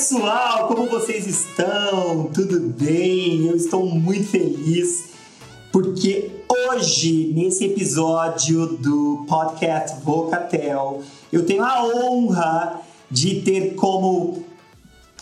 pessoal, como vocês estão? Tudo bem? Eu estou muito feliz porque hoje, nesse episódio do podcast Vocatel, eu tenho a honra de ter como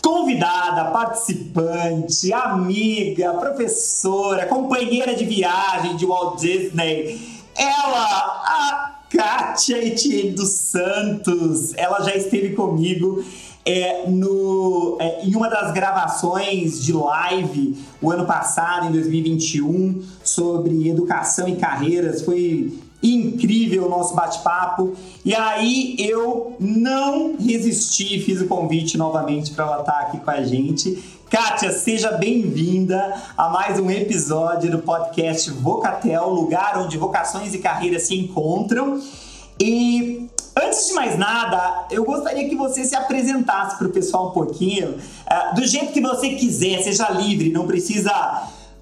convidada, participante, amiga, professora, companheira de viagem de Walt Disney, ela, a Kátia Etienne dos Santos. Ela já esteve comigo é, no, é, em uma das gravações de live o ano passado, em 2021, sobre educação e carreiras. Foi incrível o nosso bate-papo. E aí eu não resisti, fiz o convite novamente para ela estar aqui com a gente. Kátia, seja bem-vinda a mais um episódio do podcast Vocatel, lugar onde vocações e carreiras se encontram. E Antes de mais nada, eu gostaria que você se apresentasse para o pessoal um pouquinho, uh, do jeito que você quiser, seja livre, não precisa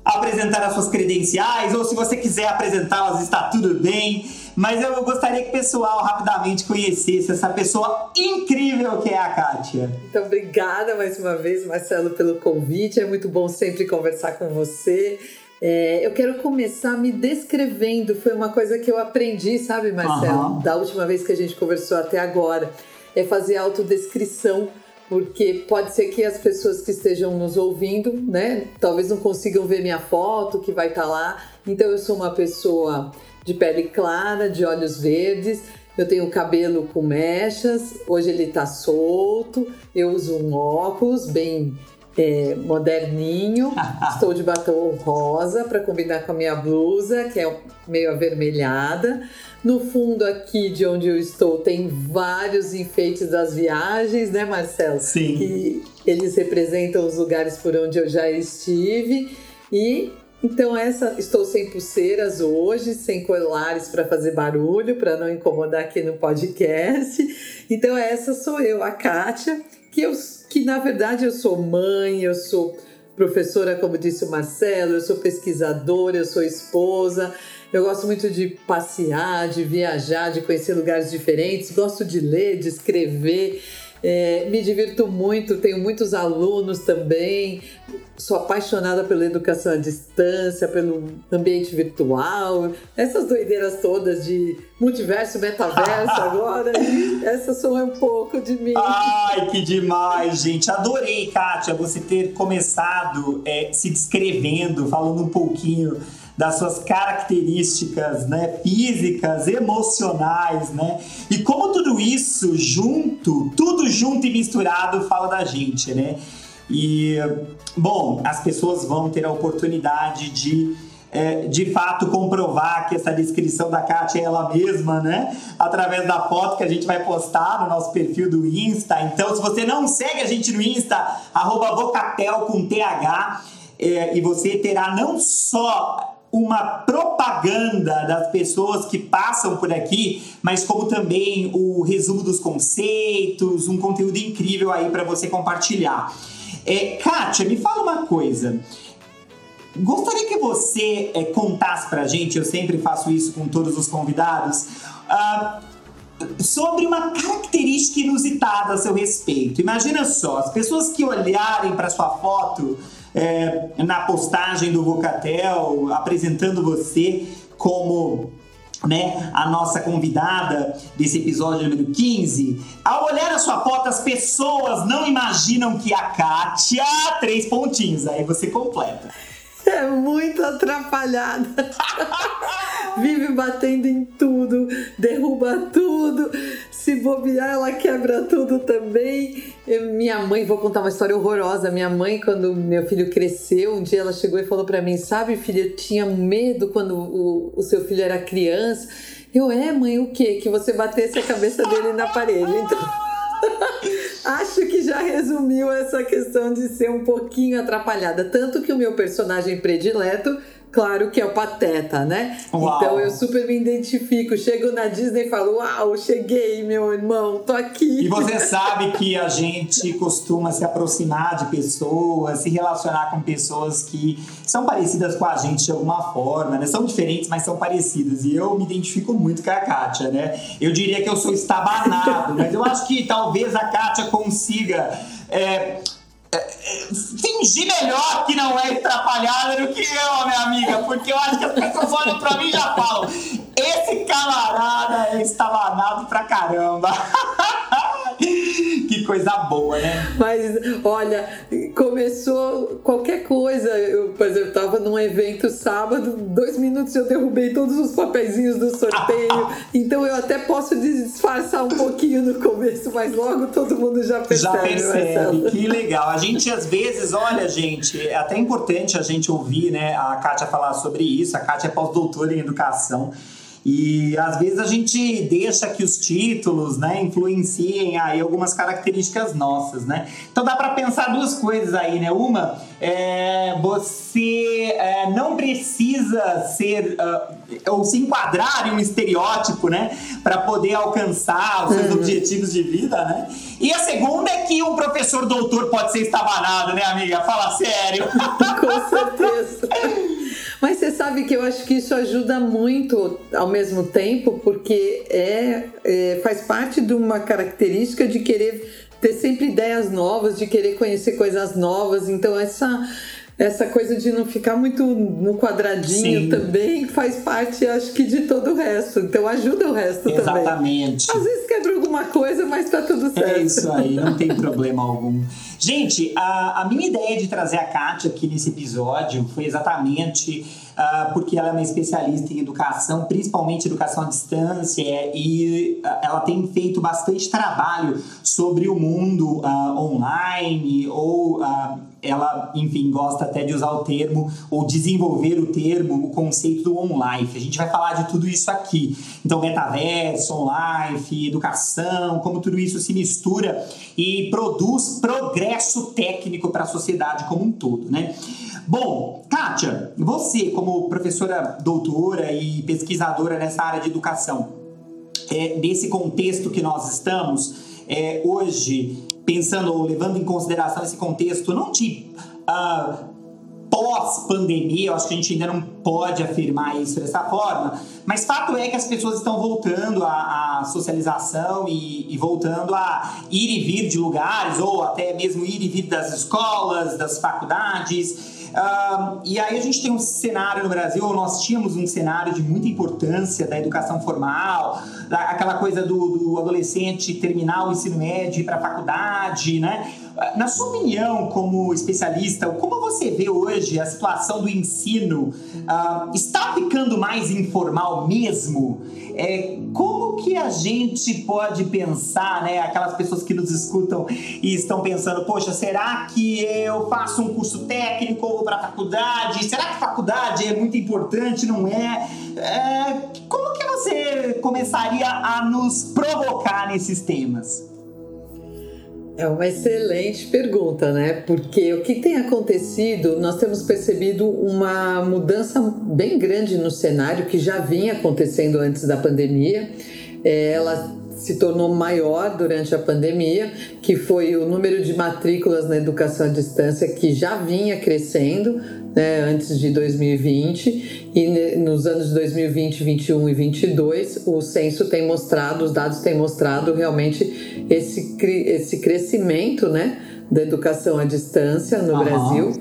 apresentar as suas credenciais, ou se você quiser apresentá-las, está tudo bem. Mas eu gostaria que o pessoal rapidamente conhecesse essa pessoa incrível que é a Kátia. Então, obrigada mais uma vez, Marcelo, pelo convite. É muito bom sempre conversar com você. É, eu quero começar me descrevendo. Foi uma coisa que eu aprendi, sabe, Marcelo? Uhum. Da última vez que a gente conversou até agora. É fazer autodescrição, porque pode ser que as pessoas que estejam nos ouvindo, né, talvez não consigam ver minha foto que vai estar tá lá. Então, eu sou uma pessoa de pele clara, de olhos verdes. Eu tenho cabelo com mechas, hoje ele está solto. Eu uso um óculos bem é, moderninho. Estou de batom rosa para combinar com a minha blusa, que é meio avermelhada. No fundo aqui de onde eu estou tem vários enfeites das viagens, né, Marcelo? Sim. Que eles representam os lugares por onde eu já estive. E então essa estou sem pulseiras hoje, sem colares para fazer barulho, para não incomodar aqui no podcast. Então essa sou eu, a Kátia, que eu que na verdade eu sou mãe, eu sou professora, como disse o Marcelo, eu sou pesquisadora, eu sou esposa. Eu gosto muito de passear, de viajar, de conhecer lugares diferentes, gosto de ler, de escrever. É, me divirto muito, tenho muitos alunos também. Sou apaixonada pela educação à distância, pelo ambiente virtual, essas doideiras todas de multiverso, metaverso agora. essas são um pouco de mim. Ai, que demais, gente. Adorei, Kátia, você ter começado é, se descrevendo, falando um pouquinho das suas características né, físicas, emocionais, né? E como tudo isso junto, tudo junto e misturado fala da gente, né? E, bom, as pessoas vão ter a oportunidade de é, de fato comprovar que essa descrição da Kátia é ela mesma, né? Através da foto que a gente vai postar no nosso perfil do Insta. Então, se você não segue a gente no Insta, arroba Vocatel com TH, é, e você terá não só uma propaganda das pessoas que passam por aqui, mas como também o resumo dos conceitos, um conteúdo incrível aí para você compartilhar. É, Kátia, me fala uma coisa. Gostaria que você é, contasse pra gente, eu sempre faço isso com todos os convidados, uh, sobre uma característica inusitada a seu respeito. Imagina só, as pessoas que olharem para sua foto é, na postagem do Vocatel, apresentando você como né, a nossa convidada desse episódio número 15, ao olhar a sua foto, as pessoas não imaginam que a Kátia, três pontinhos, aí você completa. É muito atrapalhada. Vive batendo em tudo, derruba tudo. Se bobear, ela quebra tudo também. Eu, minha mãe, vou contar uma história horrorosa. Minha mãe, quando meu filho cresceu, um dia ela chegou e falou para mim: Sabe, filha, eu tinha medo quando o, o seu filho era criança. Eu, é, mãe, o quê? Que você batesse a cabeça dele na parede. Então. Acho que já resumiu essa questão de ser um pouquinho atrapalhada. Tanto que o meu personagem predileto claro que é o Pateta, né? Uau. Então eu super me identifico. Chego na Disney e falo: Uau, cheguei, meu irmão, tô aqui. E você sabe que a gente costuma se aproximar de pessoas, se relacionar com pessoas que são parecidas com a gente de alguma forma, né? São diferentes, mas são parecidas. E eu me identifico muito com a Kátia, né? Eu diria que eu sou estabanado, mas eu acho que talvez a Kátia consiga é, fingir melhor que não é estrapalhada do que eu, minha amiga, porque eu acho que as pessoas olham pra mim e já falam: esse camarada é estabanado pra caramba. coisa boa, né? Mas, olha, começou qualquer coisa. Eu, por exemplo, tava num evento sábado, dois minutos eu derrubei todos os papeizinhos do sorteio. então eu até posso disfarçar um pouquinho no começo, mas logo todo mundo já percebe. Já percebe, que legal. A gente, às vezes, olha, gente, é até importante a gente ouvir, né, a Kátia falar sobre isso. A Kátia é pós-doutora em educação. E às vezes a gente deixa que os títulos, né, influenciem aí algumas características nossas, né? Então dá para pensar duas coisas aí, né? Uma, é, você é, não precisa ser uh, ou se enquadrar em um estereótipo, né, para poder alcançar os seus uhum. objetivos de vida, né? E a segunda é que um professor doutor pode ser estabanado, né, amiga? Fala sério. Com certeza. Mas você sabe que eu acho que isso ajuda muito ao mesmo tempo, porque é, é faz parte de uma característica de querer ter sempre ideias novas, de querer conhecer coisas novas. Então essa essa coisa de não ficar muito no quadradinho Sim. também faz parte, acho que, de todo o resto. Então ajuda o resto Exatamente. também. Exatamente. Às vezes quebra alguma coisa, mas tá tudo é certo. É isso aí, não tem problema algum. Gente, a, a minha ideia de trazer a Kátia aqui nesse episódio foi exatamente uh, porque ela é uma especialista em educação, principalmente educação à distância, e uh, ela tem feito bastante trabalho sobre o mundo uh, online ou ela, enfim, gosta até de usar o termo ou desenvolver o termo, o conceito do on-life. A gente vai falar de tudo isso aqui. Então, metaverso, on-life, educação, como tudo isso se mistura e produz progresso técnico para a sociedade como um todo, né? Bom, Kátia, você como professora doutora e pesquisadora nessa área de educação, é, desse contexto que nós estamos é, hoje, pensando ou levando em consideração esse contexto, não de uh, pós-pandemia, eu acho que a gente ainda não pode afirmar isso dessa forma, mas fato é que as pessoas estão voltando à, à socialização e, e, voltando a ir e vir de lugares, ou até mesmo ir e vir das escolas, das faculdades. Uh, e aí a gente tem um cenário no Brasil, nós tínhamos um cenário de muita importância da educação formal, da, aquela coisa do, do adolescente terminar o ensino médio e ir para a faculdade, né? Na sua opinião, como especialista, como você vê hoje a situação do ensino? Uh, está ficando mais informal mesmo? É, como que a gente pode pensar, né? Aquelas pessoas que nos escutam e estão pensando, poxa, será que eu faço um curso técnico ou vou para faculdade? Será que faculdade é muito importante? Não é? é? Como que você começaria a nos provocar nesses temas? É uma excelente pergunta, né? Porque o que tem acontecido, nós temos percebido uma mudança bem grande no cenário que já vinha acontecendo antes da pandemia. É, ela se tornou maior durante a pandemia, que foi o número de matrículas na educação à distância que já vinha crescendo né, antes de 2020 e nos anos de 2020, 21 e 22 o censo tem mostrado, os dados têm mostrado realmente esse, esse crescimento né, da educação à distância no uhum. Brasil.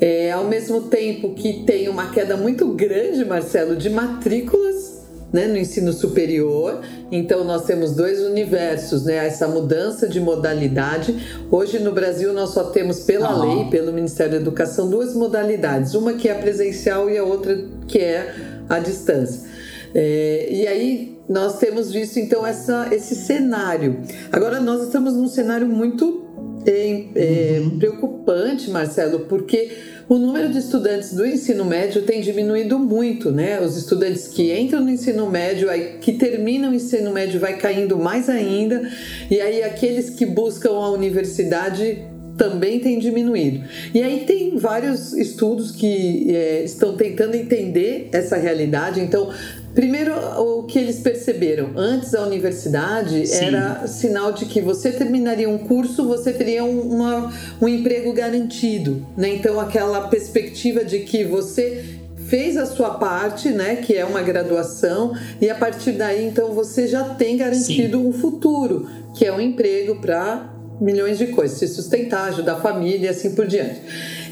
É, ao mesmo tempo que tem uma queda muito grande, Marcelo, de matrículas né, no ensino superior. Então nós temos dois universos, né, essa mudança de modalidade. Hoje no Brasil nós só temos pela uhum. lei, pelo Ministério da Educação, duas modalidades, uma que é presencial e a outra que é a distância. É, e aí nós temos visto então essa, esse cenário. Agora nós estamos num cenário muito é, é, uhum. preocupante, Marcelo, porque o número de estudantes do ensino médio tem diminuído muito, né? Os estudantes que entram no ensino médio, aí, que terminam o ensino médio, vai caindo mais ainda, e aí aqueles que buscam a universidade também tem diminuído. E aí tem vários estudos que é, estão tentando entender essa realidade. Então, Primeiro, o que eles perceberam antes da universidade Sim. era sinal de que você terminaria um curso, você teria uma, um emprego garantido, né? Então, aquela perspectiva de que você fez a sua parte, né, que é uma graduação, e a partir daí, então, você já tem garantido Sim. um futuro, que é um emprego para milhões de coisas, se sustentar, ajudar a família e assim por diante.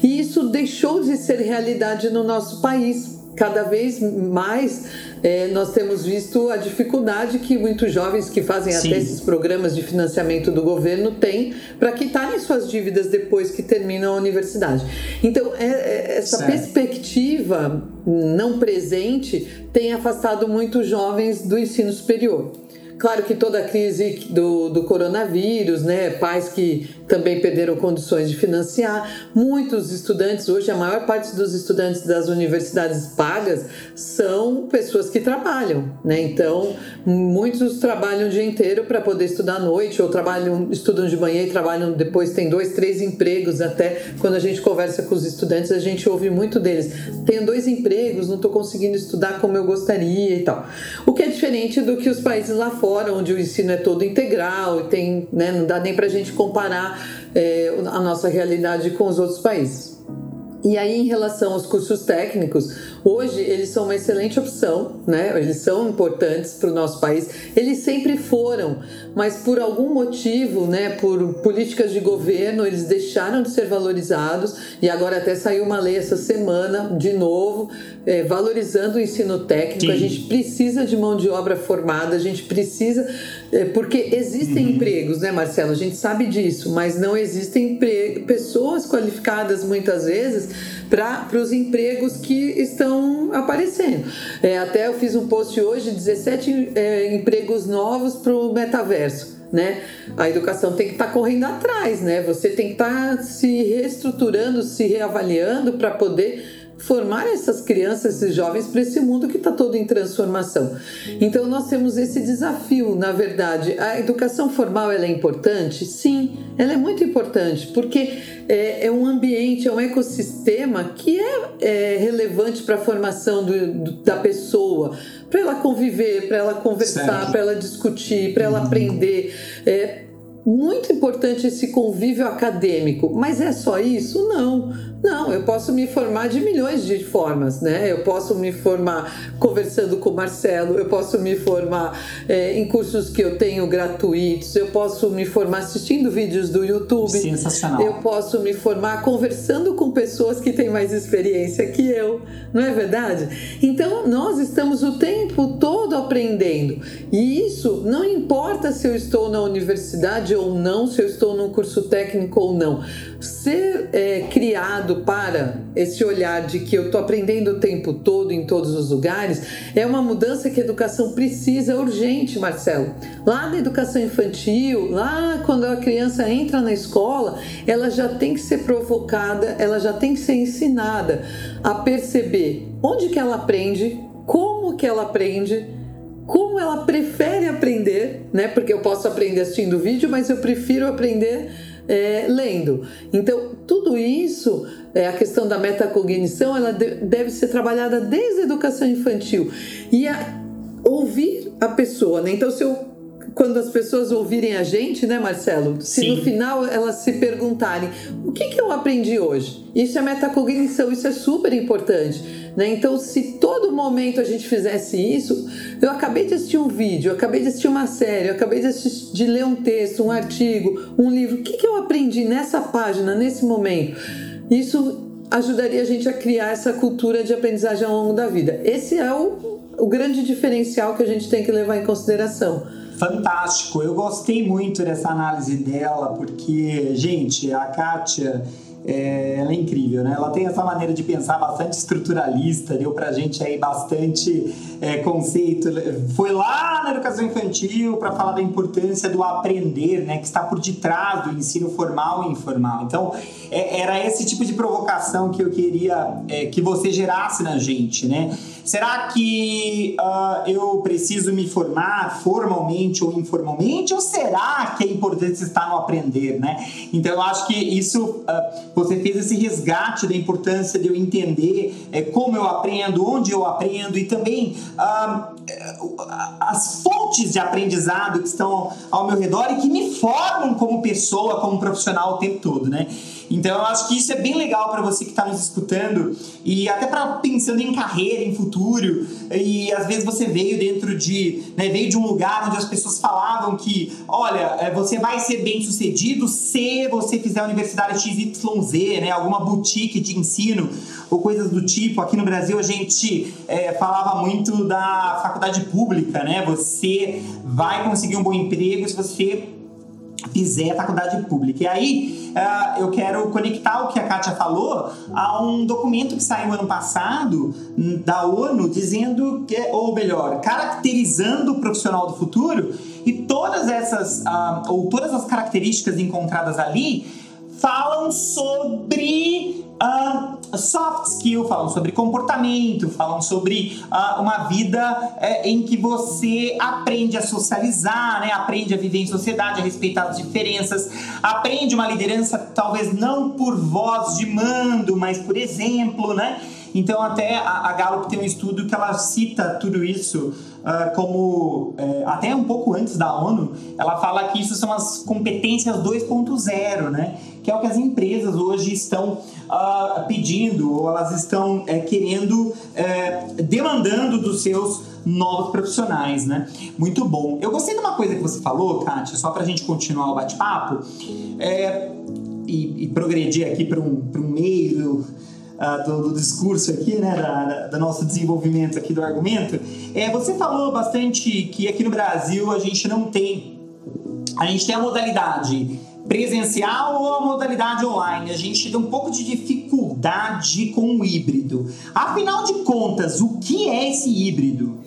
E isso deixou de ser realidade no nosso país. Cada vez mais é, nós temos visto a dificuldade que muitos jovens que fazem Sim. até esses programas de financiamento do governo têm para quitarem suas dívidas depois que terminam a universidade. Então, é, é, essa certo. perspectiva não presente tem afastado muitos jovens do ensino superior. Claro que toda a crise do, do coronavírus, né, pais que também perderam condições de financiar, muitos estudantes, hoje a maior parte dos estudantes das universidades pagas são pessoas que trabalham, né? Então, muitos trabalham o dia inteiro para poder estudar à noite, ou trabalham, estudam de manhã e trabalham depois, tem dois, três empregos até. Quando a gente conversa com os estudantes, a gente ouve muito deles. Tenho dois empregos, não estou conseguindo estudar como eu gostaria e tal. O que é diferente do que os países lá fora fora, onde o ensino é todo integral e tem, né, não dá nem para a gente comparar é, a nossa realidade com os outros países. E aí, em relação aos cursos técnicos, hoje eles são uma excelente opção, né? Eles são importantes para o nosso país. Eles sempre foram, mas por algum motivo, né? Por políticas de governo, eles deixaram de ser valorizados. E agora até saiu uma lei essa semana, de novo, é, valorizando o ensino técnico. Sim. A gente precisa de mão de obra formada. A gente precisa, porque existem uhum. empregos, né, Marcelo? A gente sabe disso, mas não existem pessoas qualificadas muitas vezes para os empregos que estão aparecendo. É, até eu fiz um post hoje, 17 é, empregos novos para o metaverso. Né? A educação tem que estar tá correndo atrás, né? Você tem que estar tá se reestruturando, se reavaliando para poder formar essas crianças, esses jovens para esse mundo que está todo em transformação. Então nós temos esse desafio, na verdade. A educação formal ela é importante? Sim, ela é muito importante porque é, é um ambiente, é um ecossistema que é, é relevante para a formação do, do, da pessoa, para ela conviver, para ela conversar, para ela discutir, para ela aprender. É, muito importante esse convívio acadêmico, mas é só isso? Não. Não, eu posso me formar de milhões de formas, né? Eu posso me formar conversando com o Marcelo, eu posso me formar é, em cursos que eu tenho gratuitos, eu posso me formar assistindo vídeos do YouTube. Sensacional. Eu posso me formar conversando com pessoas que têm mais experiência que eu, não é verdade? Então, nós estamos o tempo todo aprendendo. E isso não importa se eu estou na universidade ou não, se eu estou num curso técnico ou não. Ser é, criado para esse olhar de que eu estou aprendendo o tempo todo em todos os lugares é uma mudança que a educação precisa urgente, Marcelo. Lá na educação infantil, lá quando a criança entra na escola, ela já tem que ser provocada, ela já tem que ser ensinada a perceber onde que ela aprende, como que ela aprende, como ela prefere aprender, né? Porque eu posso aprender assistindo vídeo, mas eu prefiro aprender é, lendo. Então, tudo isso, é, a questão da metacognição, ela deve ser trabalhada desde a educação infantil. E a, ouvir a pessoa, né? Então, se eu quando as pessoas ouvirem a gente, né, Marcelo? Se Sim. no final elas se perguntarem o que, que eu aprendi hoje? Isso é metacognição, isso é super importante. Né? Então, se todo momento a gente fizesse isso, eu acabei de assistir um vídeo, eu acabei de assistir uma série, eu acabei de, assistir, de ler um texto, um artigo, um livro, o que, que eu aprendi nessa página, nesse momento? Isso ajudaria a gente a criar essa cultura de aprendizagem ao longo da vida. Esse é o, o grande diferencial que a gente tem que levar em consideração fantástico. Eu gostei muito dessa análise dela, porque, gente, a Kátia. É, ela é incrível, né? Ela tem essa maneira de pensar bastante estruturalista, deu pra gente aí bastante é, conceito. Foi lá na educação infantil para falar da importância do aprender, né? Que está por detrás do ensino formal e informal. Então, é, era esse tipo de provocação que eu queria é, que você gerasse na gente, né? Será que uh, eu preciso me formar formalmente ou informalmente? Ou será que é importante estar no aprender, né? Então, eu acho que isso, uh, você fez esse resgate da importância de eu entender uh, como eu aprendo, onde eu aprendo e também as fontes de aprendizado que estão ao meu redor e que me formam como pessoa, como profissional o tempo todo, né? Então eu acho que isso é bem legal para você que está nos escutando e até para pensando em carreira, em futuro. E às vezes você veio dentro de, né, veio de um lugar onde as pessoas falavam que, olha, é, você vai ser bem sucedido se você fizer a universidade XYZ, né, alguma boutique de ensino ou coisas do tipo. Aqui no Brasil a gente é, falava muito da faculdade pública, né? Você vai conseguir um bom emprego se você fizer a faculdade pública. E aí uh, eu quero conectar o que a Kátia falou a um documento que saiu ano passado hum, da ONU dizendo que, ou melhor, caracterizando o profissional do futuro e todas essas, uh, ou todas as características encontradas ali falam sobre uh, soft skill, falam sobre comportamento, falam sobre uh, uma vida uh, em que você aprende a socializar, né? aprende a viver em sociedade, a respeitar as diferenças, aprende uma liderança talvez não por voz de mando, mas por exemplo, né? Então até a, a Gallup tem um estudo que ela cita tudo isso uh, como uh, até um pouco antes da ONU, ela fala que isso são as competências 2.0, né? Que é o que as empresas hoje estão uh, pedindo ou elas estão eh, querendo, eh, demandando dos seus novos profissionais, né? Muito bom. Eu gostei de uma coisa que você falou, Kátia, só para a gente continuar o bate-papo é, e, e, progredir aqui para um, um meio uh, do, do, discurso aqui, né, da, do nosso desenvolvimento aqui do argumento, é, você falou bastante que aqui no Brasil a gente não tem, a gente tem a modalidade presencial ou a modalidade online. A gente tem um pouco de dificuldade com o híbrido. Afinal de contas, o que é esse híbrido?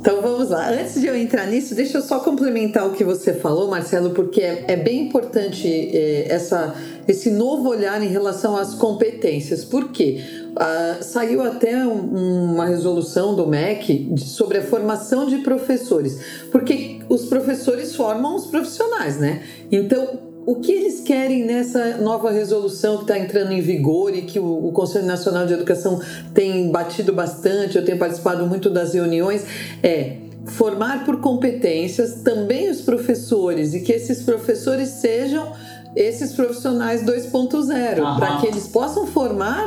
Então vamos lá. Antes de eu entrar nisso, deixa eu só complementar o que você falou, Marcelo, porque é, é bem importante é, essa, esse novo olhar em relação às competências. Por quê? Ah, saiu até um, uma resolução do MEC sobre a formação de professores, porque os professores formam os profissionais, né? Então, o que eles querem nessa nova resolução que está entrando em vigor e que o, Conselho Nacional de Educação tem batido bastante, eu tenho participado muito das reuniões, é formar por competências também os professores e que esses professores sejam esses profissionais 2.0, para que eles possam formar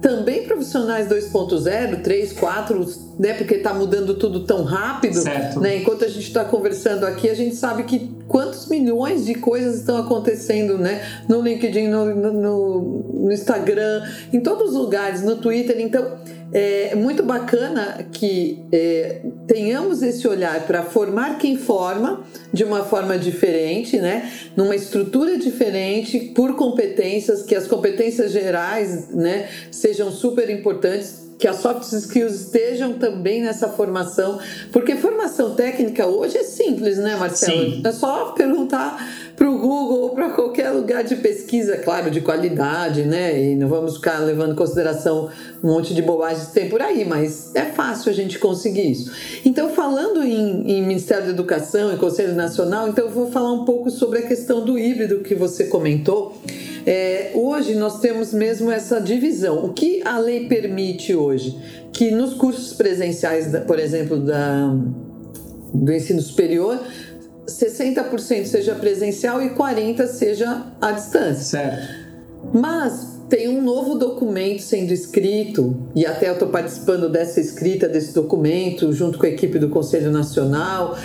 também profissionais 2.0, 3, 4, né? Porque está mudando tudo tão rápido. Certo. Né? Enquanto a gente está conversando aqui, a gente sabe que quantos milhões de coisas estão acontecendo, né? No LinkedIn, no, no, no Instagram, em todos os lugares, no Twitter. Então, é muito bacana que é, tenhamos esse olhar para formar quem forma de uma forma diferente, né? Numa estrutura diferente, por competências, que as competências gerais, né, sejam super importantes que as soft skills estejam também nessa formação, porque formação técnica hoje é simples, né, Marcelo? Sim. É só perguntar para o Google ou para qualquer lugar de pesquisa, claro, de qualidade, né? E não vamos ficar levando em consideração um monte de bobagens que tem por aí, mas é fácil a gente conseguir isso. Então, falando em, em Ministério da Educação e Conselho Nacional, então eu vou falar um pouco sobre a questão do híbrido que você comentou. É, hoje nós temos mesmo essa divisão. O que a lei permite hoje? Que nos cursos presenciais, por exemplo, da, do ensino superior, 60% seja presencial e 40% seja à distância. Certo. Mas tem um novo documento sendo escrito, e até eu estou participando dessa escrita desse documento, junto com a equipe do Conselho Nacional,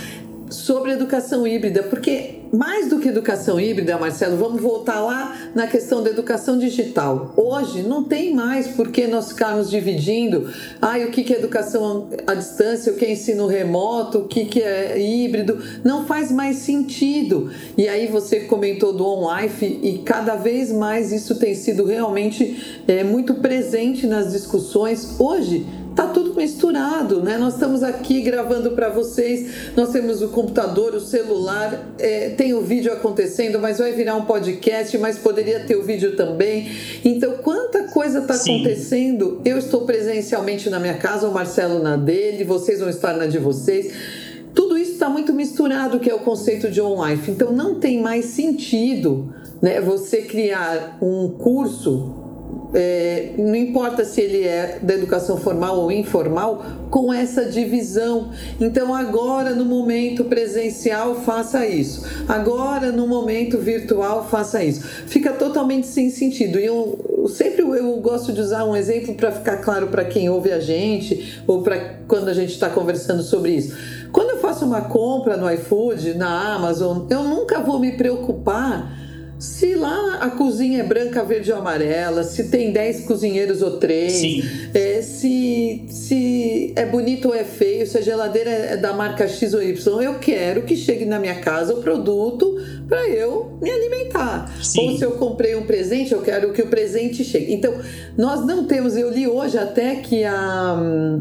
sobre educação híbrida, porque mais do que educação híbrida, Marcelo, vamos voltar lá na questão da educação digital. Hoje não tem mais por que nós ficarmos dividindo ah, o que é educação à distância, o que é ensino remoto, o que é híbrido. Não faz mais sentido. E aí você comentou do on-life e cada vez mais isso tem sido realmente é, muito presente nas discussões. Hoje, tá tudo misturado, né? Nós estamos aqui gravando para vocês, nós temos o computador, o celular, é, tem o vídeo acontecendo, mas vai virar um podcast, mas poderia ter o vídeo também. Então, quanta coisa está acontecendo? Eu estou presencialmente na minha casa, o Marcelo na dele, vocês vão estar na de vocês. Tudo isso está muito misturado, que é o conceito de on-life. Então, não tem mais sentido né, você criar um curso é, não importa se ele é da educação formal ou informal, com essa divisão. Então, agora no momento presencial, faça isso. Agora no momento virtual, faça isso. Fica totalmente sem sentido. E eu, sempre eu gosto de usar um exemplo para ficar claro para quem ouve a gente ou para quando a gente está conversando sobre isso. Quando eu faço uma compra no iFood, na Amazon, eu nunca vou me preocupar se lá a cozinha é branca, verde ou amarela, se tem 10 cozinheiros ou 3, é, se, se é bonito ou é feio, se a geladeira é da marca X ou Y, eu quero que chegue na minha casa o produto para eu me alimentar. Sim. Ou se eu comprei um presente, eu quero que o presente chegue. Então, nós não temos, eu li hoje até que a,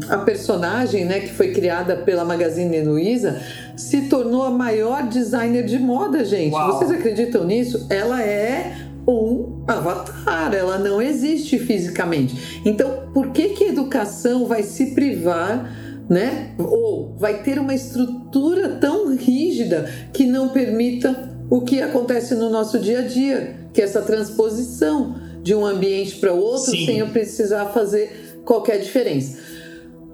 a personagem né, que foi criada pela Magazine Luiza se tornou a maior designer de moda, gente. Uau. Vocês acreditam nisso? Ela é um avatar, ela não existe fisicamente. Então, por que que a educação vai se privar, né? Ou vai ter uma estrutura tão rígida que não permita o que acontece no nosso dia a dia, que é essa transposição de um ambiente para outro Sim. sem eu precisar fazer qualquer diferença.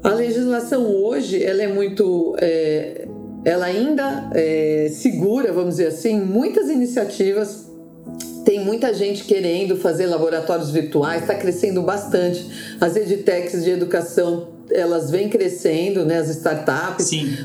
A legislação hoje ela é muito é, ela ainda é, segura, vamos dizer assim, muitas iniciativas. Tem muita gente querendo fazer laboratórios virtuais, está crescendo bastante. As edtechs de educação elas vêm crescendo, né, as startups, Sim.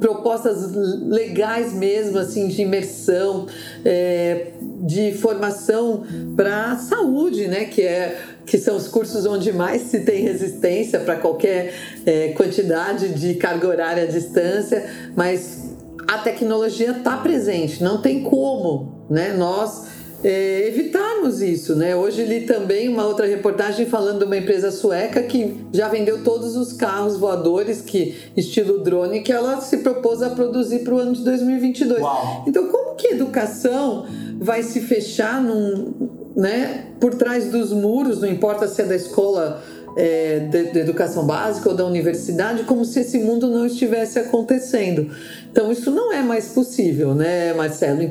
propostas legais mesmo, assim, de imersão, é, de formação para saúde, né, que é que são os cursos onde mais se tem resistência para qualquer é, quantidade de carga horária à distância, mas a tecnologia está presente, não tem como né, nós é, evitarmos isso. Né? Hoje li também uma outra reportagem falando de uma empresa sueca que já vendeu todos os carros voadores, que estilo drone, que ela se propôs a produzir para o ano de 2022. Uau. Então, como que a educação vai se fechar num né, por trás dos muros, não importa se é da escola é, de, educação básica ou da universidade, como se esse mundo não estivesse acontecendo. Então, isso não é mais possível, né, Marcelo?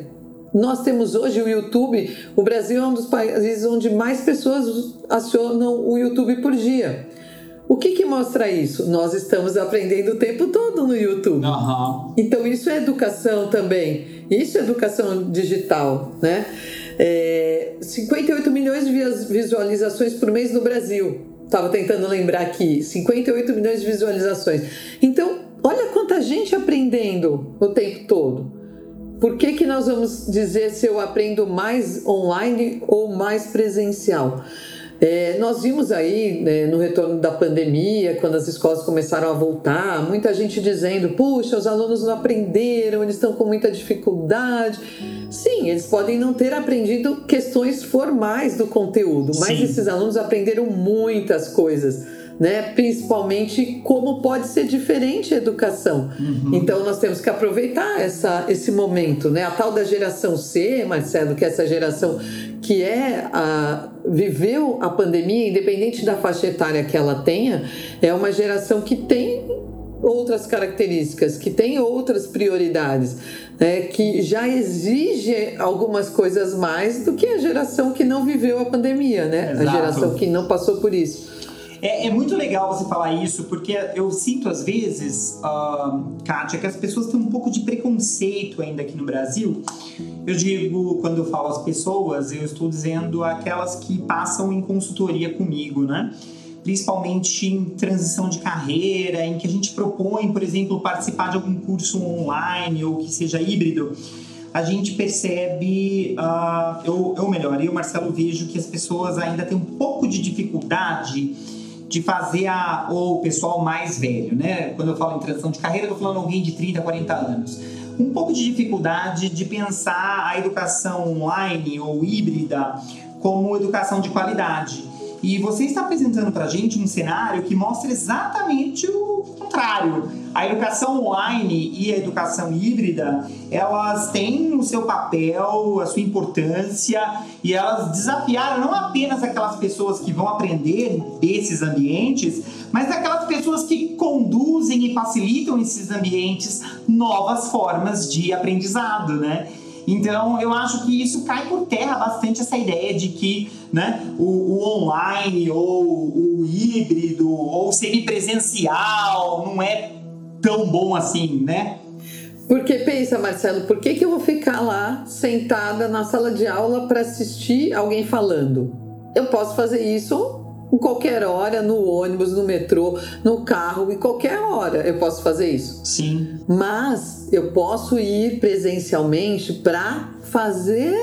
Nós temos hoje o YouTube, o Brasil é um dos países onde mais pessoas acionam o YouTube por dia. O que, que mostra isso? Nós estamos aprendendo o tempo todo no YouTube. Uhum. Então, isso é educação também. Isso é educação digital, né? É, 58 milhões de visualizações por mês no Brasil. Estava tentando lembrar aqui. 58 milhões de visualizações. Então, olha quanta gente aprendendo o tempo todo. Por que, que nós vamos dizer se eu aprendo mais online ou mais presencial? É, nós vimos aí né, no retorno da pandemia, quando as escolas começaram a voltar, muita gente dizendo: puxa, os alunos não aprenderam, eles estão com muita dificuldade. Sim, eles podem não ter aprendido questões formais do conteúdo, mas Sim. esses alunos aprenderam muitas coisas né? Principalmente como pode ser diferente a educação. Uhum. Então nós temos que aproveitar essa, esse momento, né? A tal da geração C, Marcelo, que é essa geração que é a, viveu a pandemia, independente da faixa etária que ela tenha, é uma geração que tem outras características, que tem outras prioridades, né, que já exige algumas coisas mais do que a geração que não viveu a pandemia, né? Exato. A geração que não passou por isso. É, é, muito legal você falar isso, porque eu sinto às vezes, uh, Kátia, que as pessoas têm um pouco de preconceito ainda aqui no Brasil. Eu digo, quando eu falo as pessoas, eu estou dizendo aquelas que passam em consultoria comigo, né? Principalmente em transição de carreira, em que a gente propõe, por exemplo, participar de algum curso online ou que seja híbrido a gente percebe, uh, eu, eu melhor, eu, Marcelo, vejo que as pessoas ainda têm um pouco de dificuldade de fazer a, o pessoal mais velho, né? Quando eu falo em transição de carreira, eu tô falando alguém de 30, 40 anos. Um pouco de dificuldade de pensar a educação online ou híbrida como educação de qualidade. E você está apresentando para a gente um cenário que mostra exatamente o contrário. A educação online e a educação híbrida, elas têm o seu papel, a sua importância e elas desafiaram não apenas aquelas pessoas que vão aprender desses ambientes, mas aquelas pessoas que conduzem e facilitam esses ambientes novas formas de aprendizado, né? Então, eu acho que isso cai por terra bastante essa ideia de que né, o, o online ou o híbrido ou semipresencial não é tão bom assim, né? Porque pensa, Marcelo, por que, que eu vou ficar lá sentada na sala de aula para assistir alguém falando? Eu posso fazer isso em qualquer hora, no ônibus, no metrô, no carro, em qualquer hora eu posso fazer isso. Sim. Mas eu posso ir presencialmente para fazer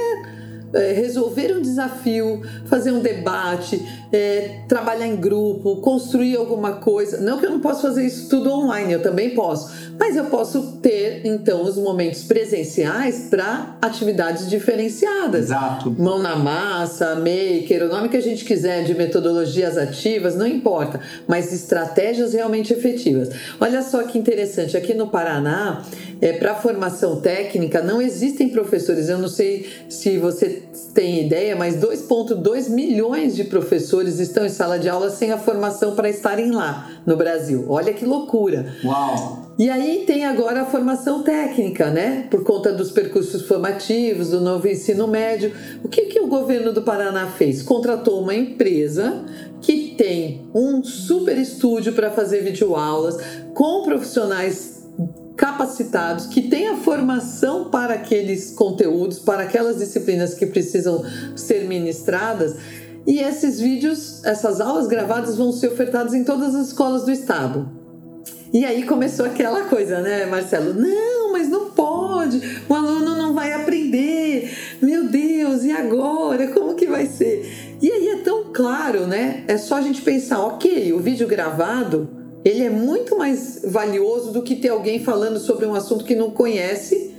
é, resolver um desafio, fazer um debate, é, trabalhar em grupo, construir alguma coisa. Não que eu não possa fazer isso tudo online, eu também posso, mas eu posso ter então os momentos presenciais para atividades diferenciadas. Exato. Mão na massa, maker, o nome que a gente quiser de metodologias ativas, não importa, mas estratégias realmente efetivas. Olha só que interessante, aqui no Paraná, é, para formação técnica, não existem professores. Eu não sei se você tem ideia, mas 2,2 milhões de professores estão em sala de aula sem a formação para estarem lá no Brasil. Olha que loucura! Uau! E aí tem agora a formação técnica, né? Por conta dos percursos formativos, do novo ensino médio. O que, que o governo do Paraná fez? Contratou uma empresa que tem um super estúdio para fazer videoaulas com profissionais capacitados, que tenha formação para aqueles conteúdos, para aquelas disciplinas que precisam ser ministradas. E esses vídeos, essas aulas gravadas vão ser ofertadas em todas as escolas do estado. E aí começou aquela coisa, né, Marcelo? Não, mas não pode, o aluno não vai aprender. Meu Deus, e agora? Como que vai ser? E aí é tão claro, né? É só a gente pensar, ok, o vídeo gravado ele é muito mais valioso do que ter alguém falando sobre um assunto que não conhece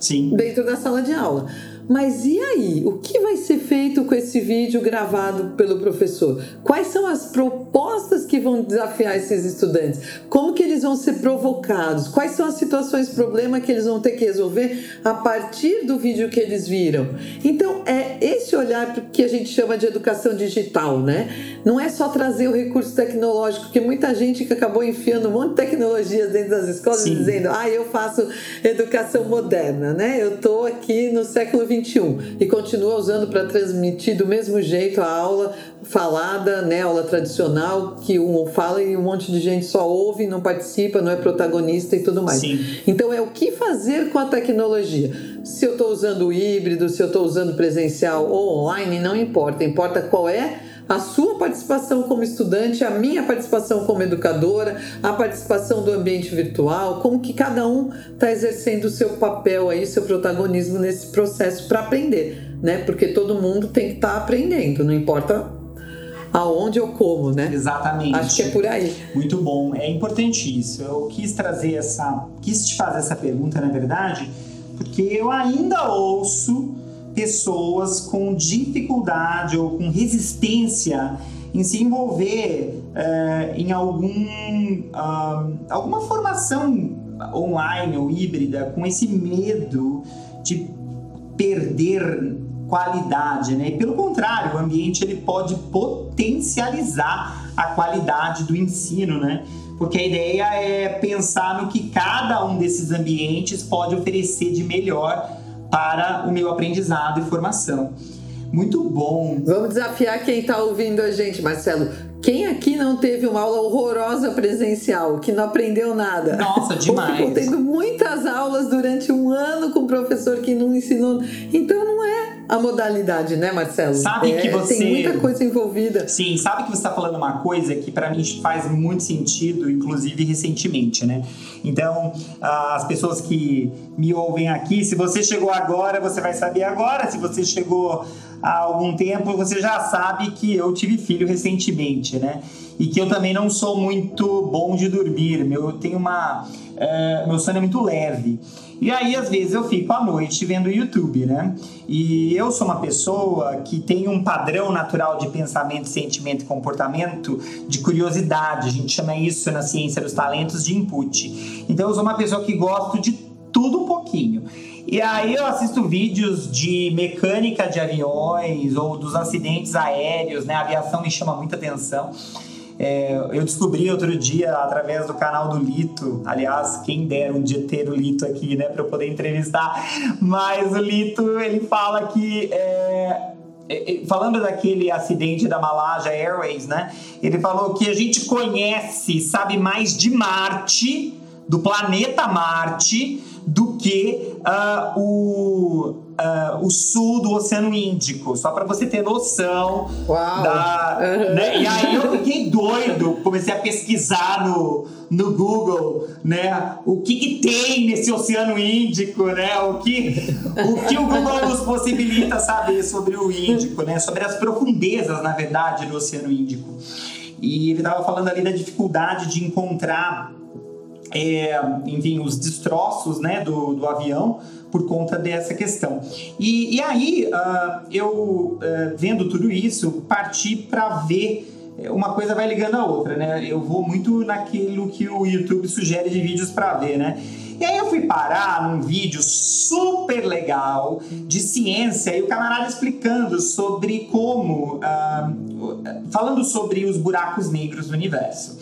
Sim. dentro da sala de aula. Mas e aí? O que vai ser feito com esse vídeo gravado pelo professor? Quais são as propostas que vão desafiar esses estudantes? Como que eles vão ser provocados? Quais são as situações, problema que eles vão ter que resolver a partir do vídeo que eles viram? Então, é esse olhar que a gente chama de educação digital, né? Não é só trazer o recurso tecnológico, que muita gente que acabou enfiando um monte de tecnologias dentro das escolas Sim. dizendo, ah, eu faço educação moderna, né? Eu tô aqui no século 21 e continua usando para transmitir do mesmo jeito a aula falada, né, aula tradicional, que um fala e um monte de gente só ouve, não participa, não é protagonista e tudo mais. Sim. Então é o que fazer com a tecnologia. Se eu estou usando híbrido, se eu estou usando presencial ou online, não importa. Importa qual é a sua participação como estudante, a minha participação como educadora, a participação do ambiente virtual, como que cada um está exercendo o seu papel aí, seu protagonismo nesse processo para aprender, né? Porque todo mundo tem que estar tá aprendendo, não importa aonde ou como, né? Exatamente. Acho que é por aí. Muito bom, é importante isso. Eu quis trazer essa, quis te fazer essa pergunta, na verdade, porque eu ainda ouço pessoas com dificuldade ou com resistência em se envolver é, em algum, uh, alguma formação online ou híbrida com esse medo de perder qualidade, né? E pelo contrário, o ambiente ele pode potencializar a qualidade do ensino, né? Porque a ideia é pensar no que cada um desses ambientes pode oferecer de melhor para o meu aprendizado e formação. Muito bom. Vamos desafiar quem está ouvindo a gente, Marcelo. Quem aqui não teve uma aula horrorosa presencial, que não aprendeu nada? Nossa, demais. Ou ficou tendo muitas aulas durante um ano com o professor que não ensinou. Então não é a modalidade, né, Marcelo? Sabe é, que você. Tem muita coisa envolvida. Sim, sabe que você está falando uma coisa que para mim faz muito sentido, inclusive recentemente, né? Então, as pessoas que me ouvem aqui, se você chegou agora, você vai saber agora. Se você chegou há algum tempo, você já sabe que eu tive filho recentemente, né? E que eu também não sou muito bom de dormir. Meu, eu tenho uma. É, meu sono é muito leve. E aí, às vezes, eu fico à noite vendo YouTube, né? E eu sou uma pessoa que tem um padrão natural de pensamento, sentimento e comportamento de curiosidade. A gente chama isso na ciência dos talentos de input. Então, eu sou uma pessoa que gosto de tudo um pouquinho. E aí eu assisto vídeos de mecânica de aviões ou dos acidentes aéreos, né? A aviação me chama muita atenção. É, eu descobri outro dia através do canal do Lito, aliás, quem dera um dia ter o Lito aqui, né, para eu poder entrevistar. Mas o Lito ele fala que é, é, é, falando daquele acidente da Malaysia Airways, né? Ele falou que a gente conhece, sabe mais de Marte, do planeta Marte, do que uh, o, uh, o sul do Oceano Índico, só para você ter noção Uau. da. Né? E aí eu fiquei doido, comecei a pesquisar no, no Google, né? O que, que tem nesse Oceano Índico, né? O que o, que o Google nos possibilita saber sobre o Índico, né? Sobre as profundezas, na verdade, do Oceano Índico. E ele estava falando ali da dificuldade de encontrar é, enfim, os destroços né, do, do avião por conta dessa questão. E, e aí, uh, eu, uh, vendo tudo isso, parti para ver é, uma coisa vai ligando a outra, né? Eu vou muito naquilo que o YouTube sugere de vídeos para ver, né? E aí eu fui parar num vídeo super legal de ciência e o camarada explicando sobre como, uh, falando sobre os buracos negros do universo.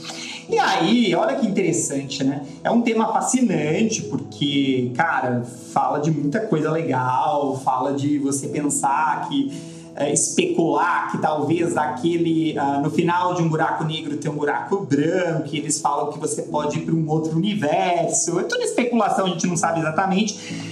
E aí, olha que interessante, né? É um tema fascinante porque, cara, fala de muita coisa legal, fala de você pensar que é, especular que talvez aquele uh, no final de um buraco negro tem um buraco branco, e eles falam que você pode ir para um outro universo. É toda especulação, a gente não sabe exatamente.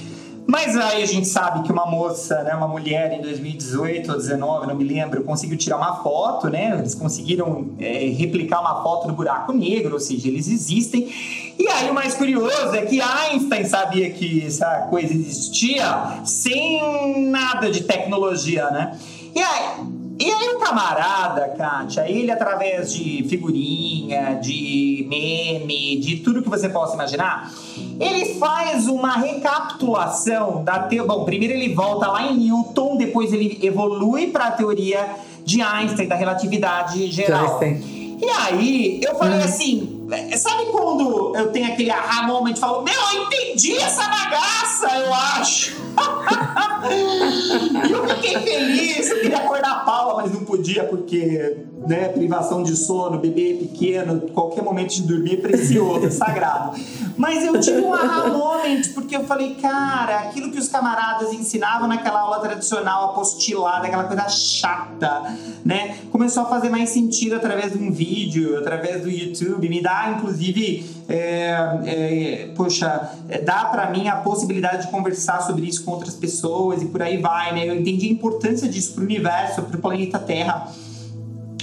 Mas aí a gente sabe que uma moça, né, uma mulher em 2018 ou 2019, não me lembro, conseguiu tirar uma foto, né? Eles conseguiram é, replicar uma foto do buraco negro, ou seja, eles existem. E aí o mais curioso é que Einstein sabia que essa coisa existia sem nada de tecnologia, né? E aí, e aí o camarada, Kátia, ele através de figurinha, de meme, de tudo que você possa imaginar, ele faz uma recapitulação da teoria. Bom, primeiro ele volta lá em Newton, depois ele evolui para a teoria de Einstein, da relatividade geral. E aí eu falei hum. assim, sabe quando eu tenho aquele aha moment e falo, meu, eu entendi essa bagaça, eu acho. E eu fiquei feliz, eu queria acordar a Paula, mas não podia porque né, privação de sono, bebê pequeno, qualquer momento de dormir é precioso, é sagrado. Mas eu tive um aha moment, porque eu falei, cara, aquilo que os camaradas ensinavam naquela aula tradicional, apostilada, aquela coisa chata, né? Começou a fazer mais sentido através de um vídeo, através do YouTube, me dá, inclusive, é, é, poxa, dá para mim a possibilidade de conversar sobre isso com outras pessoas e por aí vai, né? Eu entendi a importância disso para o universo, para o planeta Terra.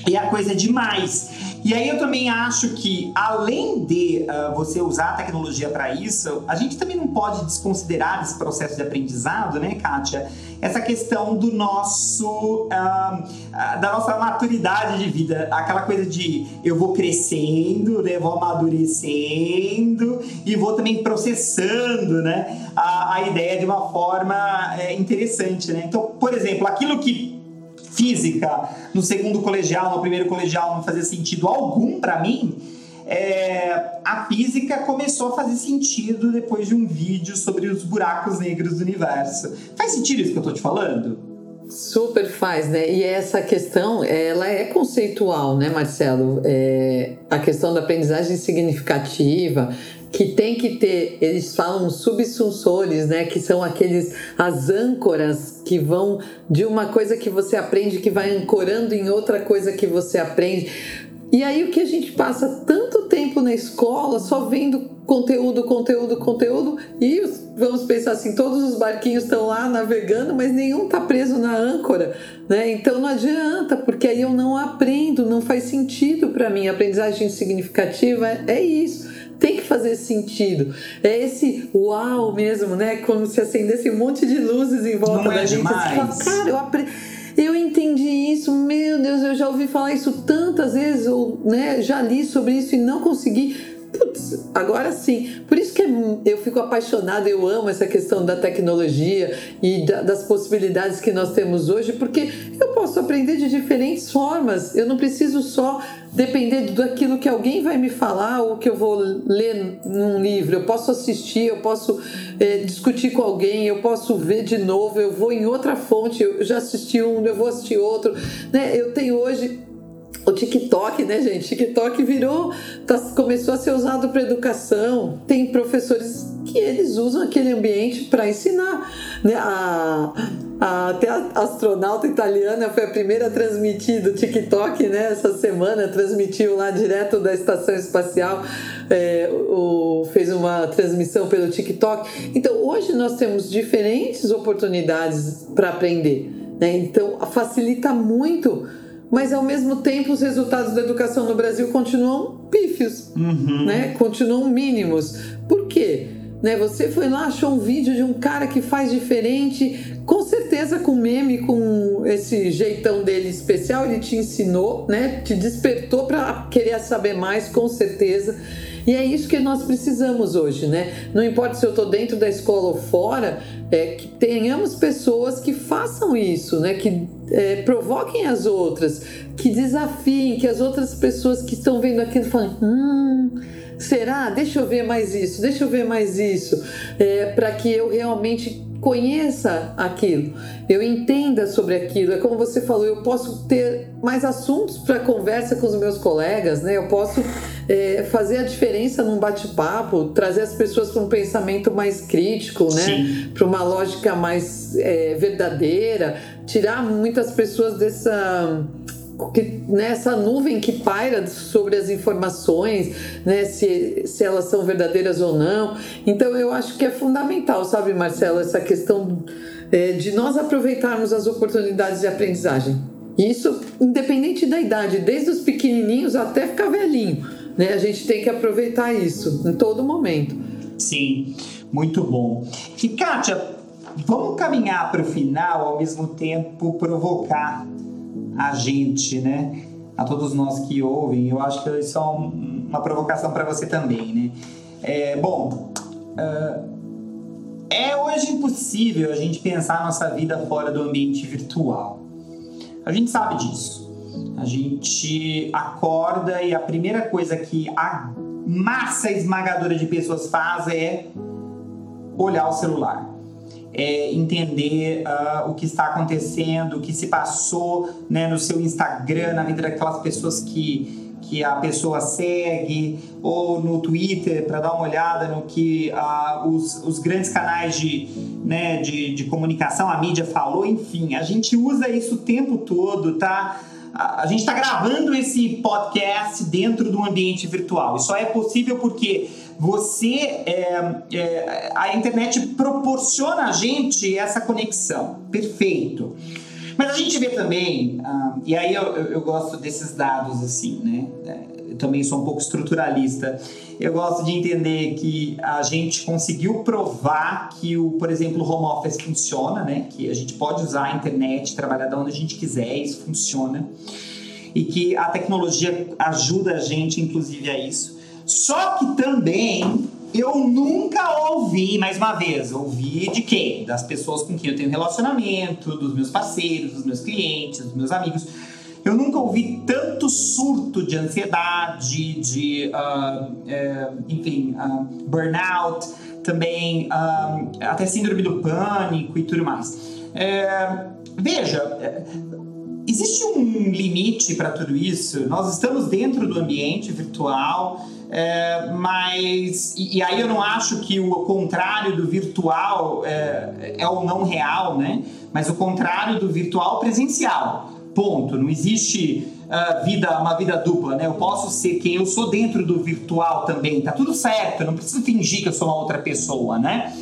E a coisa é demais. E aí eu também acho que, além de uh, você usar a tecnologia para isso, a gente também não pode desconsiderar esse processo de aprendizado, né, Kátia? Essa questão do nosso, uh, da nossa maturidade de vida, aquela coisa de eu vou crescendo, né, vou amadurecendo e vou também processando, né, a, a ideia de uma forma é, interessante, né? Então, por exemplo, aquilo que física no segundo colegial, no primeiro colegial não fazia sentido algum para mim, é, a física começou a fazer sentido depois de um vídeo sobre os buracos negros do universo. Faz sentido isso que eu tô te falando? Super faz, né? E essa questão, ela é conceitual, né, Marcelo? É, a questão da aprendizagem significativa, que tem que ter, eles falam subsunsores, né, que são aqueles as âncoras que vão de uma coisa que você aprende que vai ancorando em outra coisa que você aprende. E aí o que a gente passa tanto tempo na escola só vendo conteúdo, conteúdo, conteúdo e vamos pensar assim, todos os barquinhos estão lá navegando, mas nenhum está preso na âncora, né? Então não adianta, porque aí eu não aprendo, não faz sentido para mim. Aprendizagem significativa é isso tem que fazer sentido. É esse uau mesmo, né? Como se acendesse um monte de luzes em volta Não da é gente. Demais. Fala, cara, eu aprendi. Eu entendi isso, meu Deus, eu já ouvi falar isso tantas vezes, ou né, já li sobre isso e não consegui Putz, agora sim. Por isso que é eu fico apaixonada, eu amo essa questão da tecnologia e das possibilidades que nós temos hoje, porque eu posso aprender de diferentes formas. Eu não preciso só depender daquilo que alguém vai me falar ou que eu vou ler num livro. Eu posso assistir, eu posso é, discutir com alguém, eu posso ver de novo, eu vou em outra fonte, eu já assisti um, eu vou assistir outro. Né? Eu tenho hoje TikTok, né, gente? TikTok virou, tá, começou a ser usado para educação. Tem professores que eles usam aquele ambiente para ensinar. Né? A, a, até a astronauta italiana foi a primeira a transmitir do TikTok, né? Essa semana transmitiu lá direto da estação espacial, é, o, fez uma transmissão pelo TikTok. Então hoje nós temos diferentes oportunidades para aprender. Né? Então facilita muito mas ao mesmo tempo os resultados da educação no Brasil continuam pífios, uhum. né? continuam mínimos. Por quê? Né? Você foi lá, achou um vídeo de um cara que faz diferente, com certeza com meme, com esse jeitão dele especial, ele te ensinou, né? Te despertou para querer saber mais, com certeza. E é isso que nós precisamos hoje, né? Não importa se eu estou dentro da escola ou fora, é que tenhamos pessoas que façam isso, né? Que é, provoquem as outras, que desafiem, que as outras pessoas que estão vendo aquilo falem, hum será? Deixa eu ver mais isso, deixa eu ver mais isso, é, para que eu realmente conheça aquilo, eu entenda sobre aquilo. É como você falou, eu posso ter mais assuntos para conversa com os meus colegas, né? Eu posso é, fazer a diferença num bate-papo, trazer as pessoas para um pensamento mais crítico, né? Para uma lógica mais é, verdadeira, tirar muitas pessoas dessa que, nessa né, nuvem que paira sobre as informações, né, se, se elas são verdadeiras ou não. Então eu acho que é fundamental, sabe, Marcelo, essa questão é, de nós aproveitarmos as oportunidades de aprendizagem. Isso independente da idade, desde os pequenininhos até ficar velhinho. Né? A gente tem que aproveitar isso em todo momento. Sim, muito bom. E Kátia, vamos caminhar para o final, ao mesmo tempo provocar a gente, né? A todos nós que ouvem, eu acho que isso é uma provocação para você também, né? É, bom, uh, é hoje impossível a gente pensar a nossa vida fora do ambiente virtual. A gente sabe disso. A gente acorda e a primeira coisa que a massa esmagadora de pessoas faz é olhar o celular é, entender uh, o que está acontecendo, o que se passou né, no seu Instagram, na vida daquelas pessoas que, que a pessoa segue, ou no Twitter, para dar uma olhada no que uh, os, os grandes canais de, né, de, de comunicação, a mídia falou, enfim, a gente usa isso o tempo todo, tá? a gente está gravando esse podcast dentro do ambiente virtual. E só é possível porque você é, é, a internet proporciona a gente essa conexão. Perfeito. Mas a gente vê também, ah, e aí eu, eu, gosto desses dados assim, né? É, eu também sou um pouco estruturalista. Eu gosto de entender que a gente conseguiu provar que o, por exemplo, o home office funciona, né? Que a gente pode usar a internet, trabalhar da onde a gente quiser, isso funciona. E que a tecnologia ajuda a gente, inclusive, a isso. Só que também eu nunca ouvi, mais uma vez, ouvi de quem? Das pessoas com quem eu tenho relacionamento, dos meus parceiros, dos meus clientes, dos meus amigos. Eu nunca ouvi tanto surto de ansiedade, de, uh, enfim, uh, burnout, também até síndrome do pânico e tudo mais. É, veja, existe um limite para tudo isso. Nós estamos dentro do ambiente virtual. É, mas e, e, aí eu não acho que o contrário do virtual é, é o não real, né? Mas o contrário do virtual presencial. Ponto. Não existe uh, vida, uma vida dupla, né? Eu posso ser quem eu sou dentro do virtual também. Tá tudo certo. Eu não preciso fingir que eu sou uma outra pessoa, né?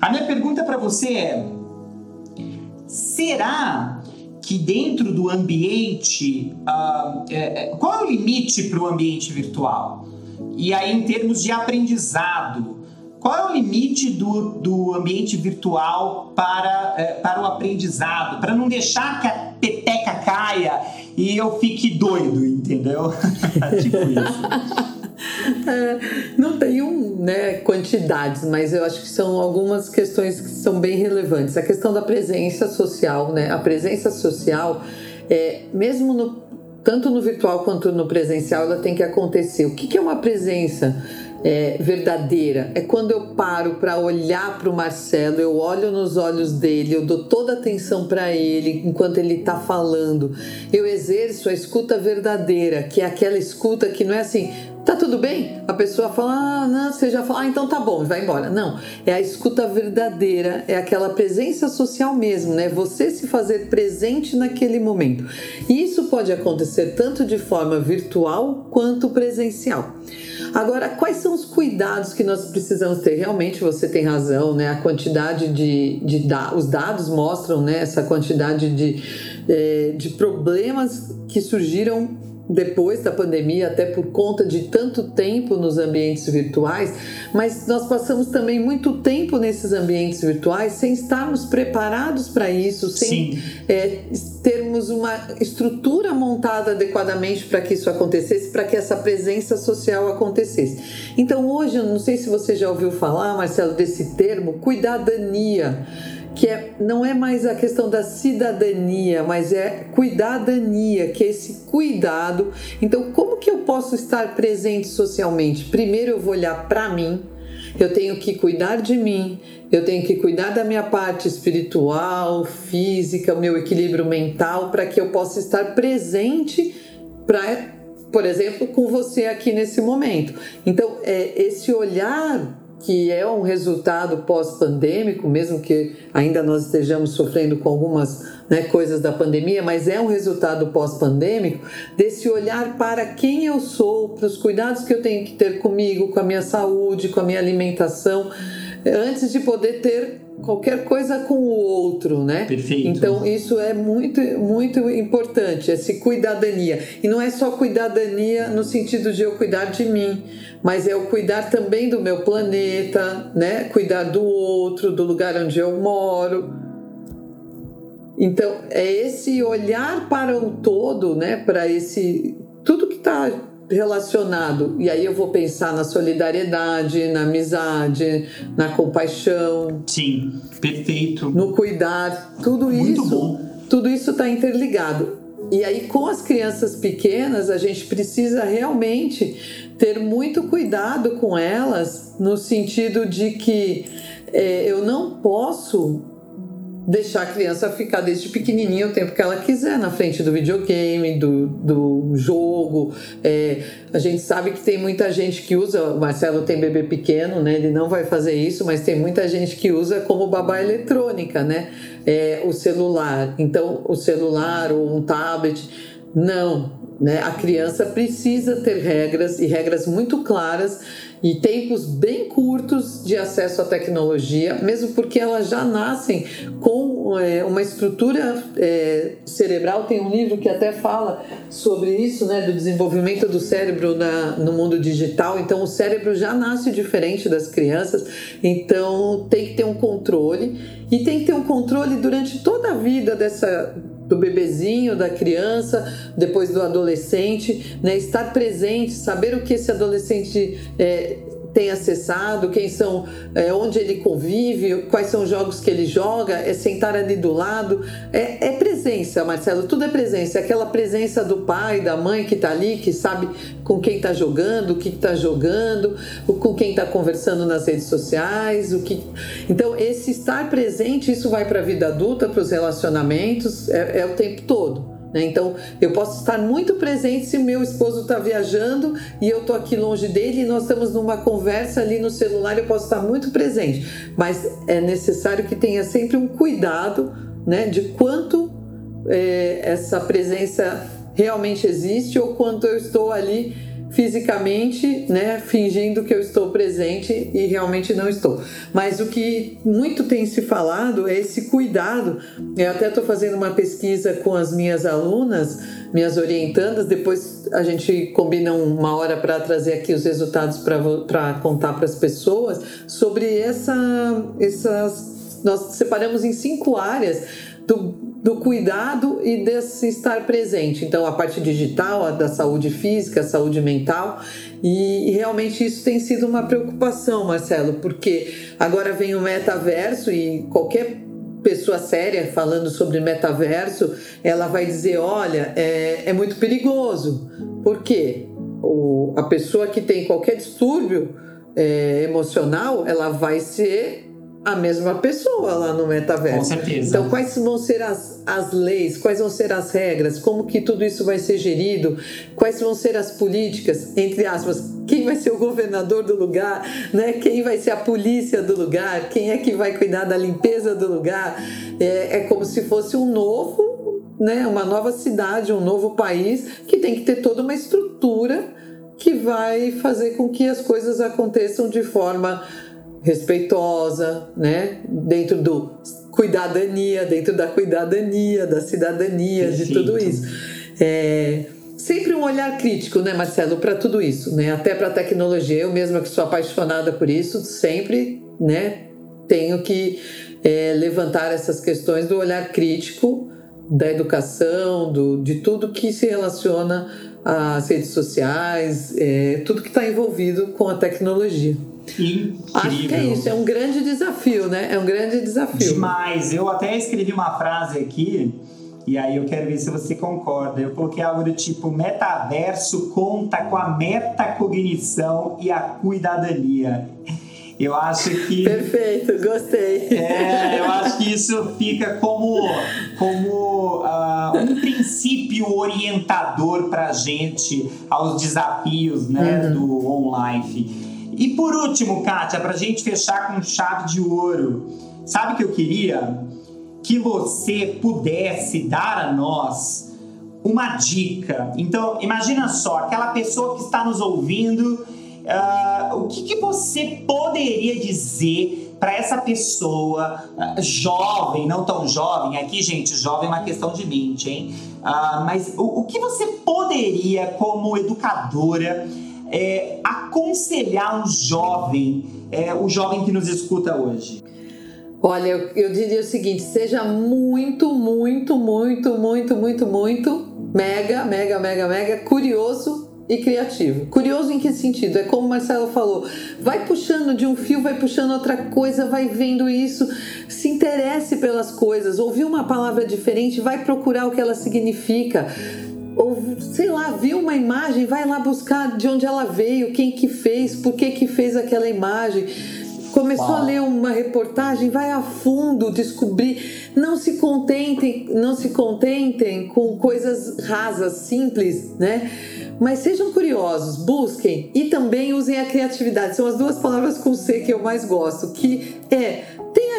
A minha pergunta para você é: será que dentro do ambiente, uh, é, qual é o limite para o ambiente virtual? E aí, em termos de aprendizado, qual é o limite do, do ambiente virtual para, é, para o aprendizado? Para não deixar que a peteca caia e eu fique doido, entendeu? tipo isso. É, não tenho né, quantidades, mas eu acho que são algumas questões que são bem relevantes. A questão da presença social, né? A presença social, é, mesmo no tanto no virtual quanto no presencial, ela tem que acontecer. O que, é uma presença? é, verdadeira. É quando eu paro para olhar para o Marcelo, eu olho nos olhos dele, eu dou toda a atenção para ele enquanto ele está falando. Eu exerço a escuta verdadeira, que é aquela escuta que não é assim, Tá tudo bem? A pessoa fala, ah, não, você já fala, ah, então tá bom, vai embora. Não, é a escuta verdadeira, é aquela presença social mesmo, né? Você se fazer presente naquele momento. E isso pode acontecer tanto de forma virtual quanto presencial. Agora, quais são os cuidados que nós precisamos ter? Realmente você tem razão, né? A quantidade de, de da, os dados mostram né, essa quantidade de, é, de problemas que surgiram depois da pandemia, até por conta de tanto tempo nos ambientes virtuais, mas nós passamos também muito tempo nesses ambientes virtuais sem estarmos preparados para isso, sem é, termos uma estrutura montada adequadamente para que isso acontecesse, para que essa presença social acontecesse. Então, hoje, eu não sei se você já ouviu falar, Marcelo, desse termo, cuidadania que é, não é mais a questão da cidadania, mas é cuidadania, que é esse cuidado. Então, como que eu posso estar presente socialmente? Primeiro eu vou olhar para mim, eu tenho que cuidar de mim, eu tenho que cuidar da minha parte espiritual, física, meu equilíbrio mental, para que eu possa estar presente para, por exemplo, com você aqui nesse momento. Então, é esse olhar que é um resultado pós-pandêmico, mesmo que ainda nós estejamos sofrendo com algumas né, coisas da pandemia, mas é um resultado pós-pandêmico desse olhar para quem eu sou, para os cuidados que eu tenho que ter comigo, com a minha saúde, com a minha alimentação, antes de poder ter qualquer coisa com o outro, né? Perfeito. Então isso é muito muito importante, esse cuidadania. E não é só cuidadania no sentido de eu cuidar de mim, mas é o cuidar também do meu planeta, né? Cuidar do outro, do lugar onde eu moro. Então é esse olhar para o todo, né? Para esse tudo que está relacionado. E aí eu vou pensar na solidariedade, na amizade, na compaixão. Sim, perfeito. No cuidar, tudo Muito isso. Bom. Tudo isso está interligado. E aí, com as crianças pequenas, a gente precisa realmente ter muito cuidado com elas, no sentido de que é, eu não posso deixar a criança ficar desde pequenininha o tempo que ela quiser na frente do videogame, do, do jogo. É, a gente sabe que tem muita gente que usa, o Marcelo tem bebê pequeno, né? Ele não vai fazer isso, mas tem muita gente que usa como babá eletrônica, né? É, o celular. Então, o celular ou um tablet. Não, né? A criança precisa ter regras e regras muito claras e tempos bem curtos de acesso à tecnologia, mesmo porque elas já nascem com é, uma estrutura é, cerebral. Tem um livro que até fala sobre isso, né, do desenvolvimento do cérebro na, no mundo digital. Então, o cérebro já nasce diferente das crianças, então tem que ter um controle e tem que ter um controle durante toda a vida dessa do bebezinho, da criança, depois do adolescente, né? estar presente, saber o que esse adolescente é, tem acessado, quem são, é, onde ele convive, quais são os jogos que ele joga, é sentar ali do lado, é, é presença, Marcelo, tudo é presença, é aquela presença do pai, da mãe que está ali, que sabe com quem está jogando, o que está jogando, com quem está conversando nas redes sociais, o que. Então esse estar presente, isso vai para a vida adulta, para os relacionamentos, é, é o tempo todo. Né? Então, eu posso estar muito presente se meu esposo está viajando e eu estou aqui longe dele e nós estamos numa conversa ali no celular, eu posso estar muito presente. Mas é necessário que tenha sempre um cuidado né, de quanto é, essa presença realmente existe ou quanto eu estou ali fisicamente, né, fingindo que eu estou presente e realmente não estou. Mas o que muito tem se falado é esse cuidado. Eu até estou fazendo uma pesquisa com as minhas alunas, minhas orientandas, depois a gente combina uma hora para trazer aqui os resultados para contar para as pessoas sobre essa, essas. Nós separamos em cinco áreas do do cuidado e desse estar presente. Então, a parte digital, a da saúde física, a saúde mental, e, realmente isso tem sido uma preocupação, Marcelo, porque agora vem o metaverso e qualquer pessoa séria falando sobre metaverso, ela vai dizer: olha, é, é muito perigoso. Por quê? O, a pessoa que tem qualquer distúrbio é, emocional, ela vai ser a mesma pessoa lá no metaverso. Com certeza. Então, quais vão ser as, as leis, quais vão ser as regras, como que tudo isso vai ser gerido, quais vão ser as políticas, entre aspas, quem vai ser o governador do lugar, né? quem vai ser a polícia do lugar, quem é que vai cuidar da limpeza do lugar. É, é como se fosse um novo, né? uma nova cidade, um novo país que tem que ter toda uma estrutura que vai fazer com que as coisas aconteçam de forma respeitosa, né? Dentro do cuidadania, dentro da cuidadania, da cidadania, de tudo isso. É, sempre um olhar crítico, né, Marcelo, para tudo isso, né? Até para a tecnologia. Eu mesma que sou apaixonada por isso, sempre, né, tenho que é, levantar essas questões do olhar crítico da educação, do, de tudo que se relaciona às redes sociais, é, tudo que está envolvido com a tecnologia. Incrível. Acho que é isso, é um grande desafio, né? É um grande desafio. Demais. Eu até escrevi uma frase aqui, e aí eu quero ver se você concorda. Eu coloquei algo do tipo: metaverso conta com a metacognição e a cuidadania. Eu acho que. Perfeito, gostei. É, eu acho que isso fica como, como uh, um princípio orientador para a gente aos desafios né, uhum. do online. E por último, Kátia, para a gente fechar com chave de ouro, sabe o que eu queria? Que você pudesse dar a nós uma dica. Então, imagina só, aquela pessoa que está nos ouvindo, uh, o que, que você poderia dizer para essa pessoa uh, jovem, não tão jovem, aqui, gente, jovem é uma questão de mente, hein? Uh, mas o, o que você poderia, como educadora, é, aconselhar um jovem, é, o jovem que nos escuta hoje? Olha, eu, eu diria o seguinte: seja muito, muito, muito, muito, muito, muito mega, mega, mega, mega curioso e criativo. Curioso em que sentido? É como o Marcelo falou, vai puxando de um fio, vai puxando outra coisa, vai vendo isso, se interesse pelas coisas, ouvir uma palavra diferente, vai procurar o que ela significa ou sei lá, viu uma imagem, vai lá buscar de onde ela veio, quem que fez, por que que fez aquela imagem. Começou Uau. a ler uma reportagem, vai a fundo descobrir. Não se contentem, não se contentem com coisas rasas, simples, né? Mas sejam curiosos, busquem e também usem a criatividade. São as duas palavras com C que eu mais gosto, que é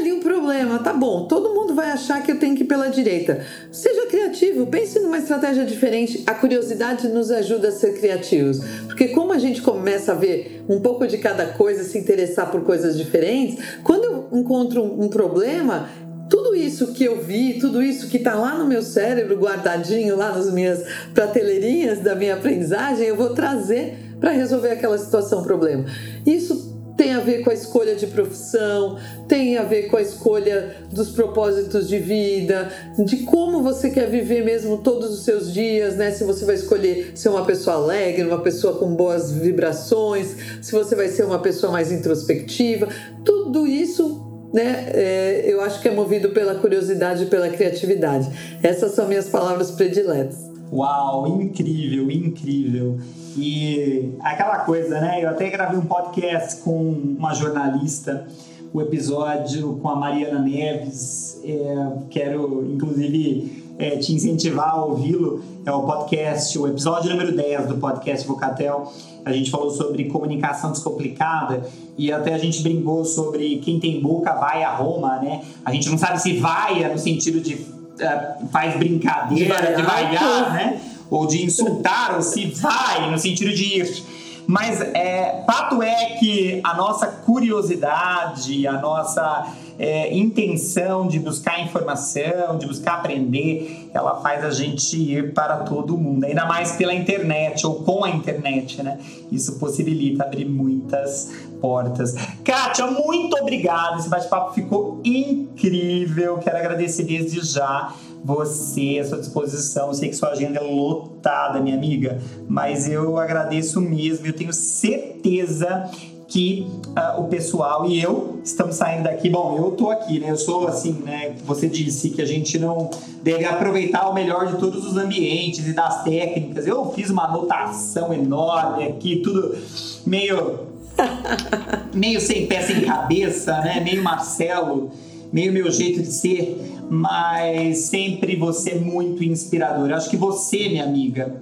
ali um problema, tá bom, todo mundo vai achar que eu tenho que ir pela direita. Seja criativo, pense numa estratégia diferente. A curiosidade nos ajuda a ser criativos, porque como a gente começa a ver um pouco de cada coisa, se interessar por coisas diferentes, quando eu encontro um, problema, tudo isso que eu vi, tudo isso que está lá no meu cérebro, guardadinho lá nas minhas prateleirinhas da minha aprendizagem, eu vou trazer para resolver aquela situação, problema. Isso tem a ver com a escolha de profissão, tem a ver com a escolha dos propósitos de vida, de como você quer viver mesmo todos os seus dias, né? Se você vai escolher ser uma pessoa alegre, uma pessoa com boas vibrações, se você vai ser uma pessoa mais introspectiva, tudo isso né, é, eu acho que é movido pela curiosidade e pela criatividade. Essas são minhas palavras prediletas. Uau, incrível, incrível. E aquela coisa, né? Eu até gravei um podcast com uma jornalista, o episódio com a Mariana Neves. É, quero, inclusive, é, te incentivar a ouvi-lo. É o podcast, o episódio número 10 do podcast Vocatel. A gente falou sobre comunicação descomplicada e até a gente brincou sobre quem tem boca vai a Roma, né? A gente não sabe se vai no sentido de uh, faz brincadeira, de vaiar, né? Ou de insultar, ou se vai, no sentido de ir. Mas é, fato é que a nossa curiosidade, a nossa é, intenção de buscar informação, de buscar aprender, ela faz a gente ir para todo mundo, ainda mais pela internet ou com a internet, né? Isso possibilita abrir muitas portas. Kátia, muito obrigado. Esse bate-papo ficou incrível. Quero agradecer desde já você, a sua disposição. Sei que sua agenda é lotada, minha amiga, mas eu agradeço mesmo. Eu tenho certeza que uh, o pessoal e eu estamos saindo daqui. Bom, eu tô aqui, né? Eu sou assim, né? Você disse que a gente não deve aproveitar o melhor de todos os ambientes e das técnicas. Eu fiz uma anotação enorme aqui, tudo meio meio sem pé, sem cabeça, né? Meio Marcelo, meio meu jeito de ser, mas sempre você muito inspirador. Acho que você, minha amiga,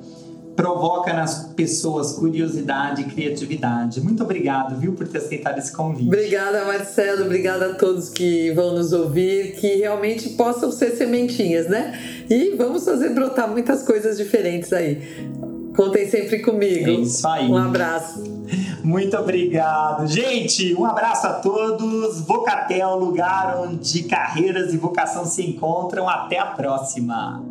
provoca nas pessoas curiosidade e criatividade. Muito obrigado, viu, por ter aceitado esse convite. Obrigada, Marcelo. Obrigada a todos que vão nos ouvir, que realmente possam ser sementinhas, né? E vamos fazer brotar muitas coisas diferentes aí. Contem sempre comigo. É isso aí. Um abraço. Muito obrigado. Gente, um abraço a todos. Vocatel, lugar onde carreiras e vocação se encontram. Até a próxima.